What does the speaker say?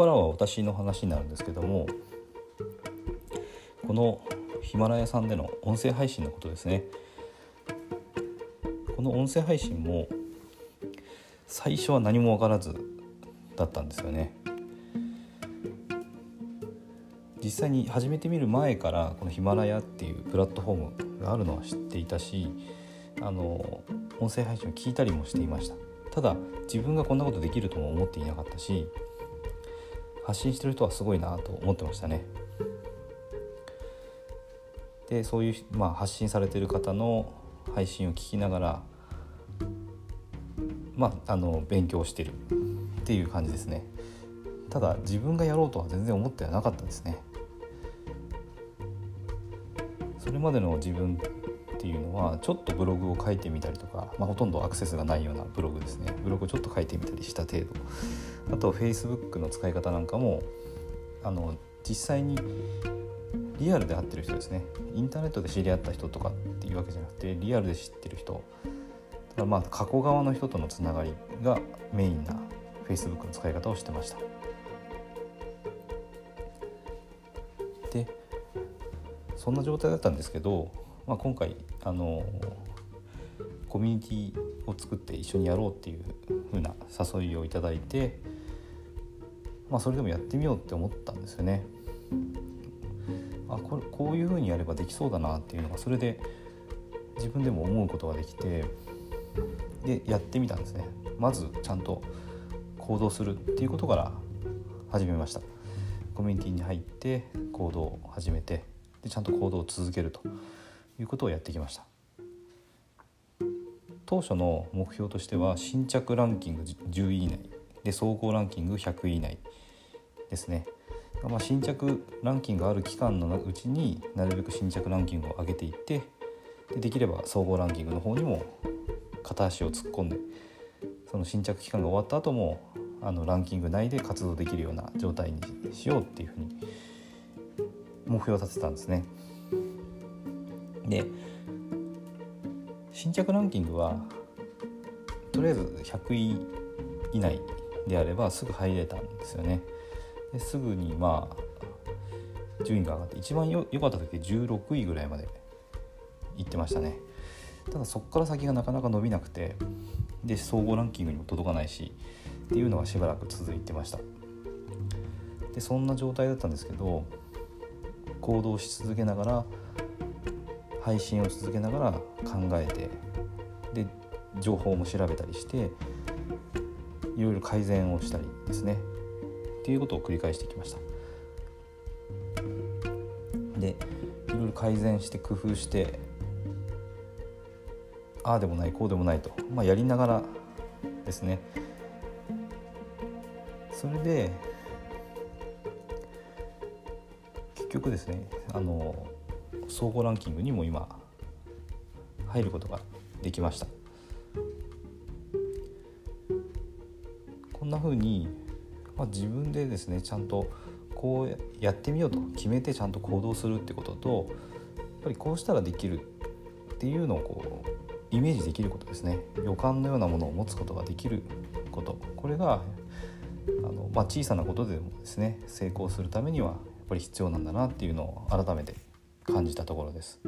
からは私の話になるんですけどもこのヒマラヤさんでの音声配信のことですね。この音声配信も最初は何も分からずだったんですよね。実際に始めてみる前からこのヒマラヤっていうプラットフォームがあるのは知っていたしあの音声配信を聞いたりもしていました。ただ自分がこんなことできるとも思っていなかったし発信してる人はすごいなと思ってましたね。でそういう、まあ、発信されてる方の配信を聞きながらまああの勉強してるっていう感じですね。ただ自分がやろうとは全然思ってはなかったですね。それまでの自分っていうのはちょっとブログを書いてみたりとか、まあ、ほとんどアクセスがないようなブログですね。ブログをちょっと書いてみたりした程度。あと Facebook の使い方なんかもあの実際にリアルで会ってる人ですね。インターネットで知り合った人とかっていうわけじゃなくてリアルで知ってる人。だまあ過去側の人とのつながりがメインな Facebook の使い方をしてました。でそんな状態だったんですけど、まあ、今回あのコミュニティを作って一緒にやろうっていう風な誘いをいただいて、まあ、それでもやってみようって思ったんですよね。あこれこういう風にやればできそうだなっていうのがそれで自分でも思うことができてでやってみたんですね。まずちゃんと行動するっていうことから始めました。コミュニティに入って行動を始めてでちゃんと行動を続けるということをやってきました当初の目標としては新着ランキング10位以内で総合ランキング100位以内ですね、まあ、新着ランキングがある期間のうちになるべく新着ランキングを上げていってでできれば総合ランキングの方にも片足を突っ込んでその新着期間が終わった後もあのランキング内で活動できるような状態にしようっていうふうに目標を立てたんですね。で新着ランキングはとりあえず100位以内であればすぐ入れたんですよね。ですぐにまあ順位が上がって一番良かった時16位ぐらいまで行ってましたね。ただそこから先がなかなか伸びなくてで総合ランキングにも届かないしっていうのがしばらく続いてましたでそんな状態だったんですけど行動し続けながら配信を続けながら考えてで情報も調べたりしていろいろ改善をしたりですね。っていうことを繰り返してきました。でいろいろ改善して工夫してああでもないこうでもないと、まあ、やりながらですね。それで結局ですねあの総合ランキングにも今入ることができました。こんな風に、まあ、自分でですねちゃんとこうやってみようと決めてちゃんと行動するってこととやっぱりこうしたらできるっていうのをこうイメージできることですね。予感のようなものを持つことができること。これがあの、まあ、小さなことでもですね成功するためにはやっぱり必要なんだなっていうのを改めて感じたところです。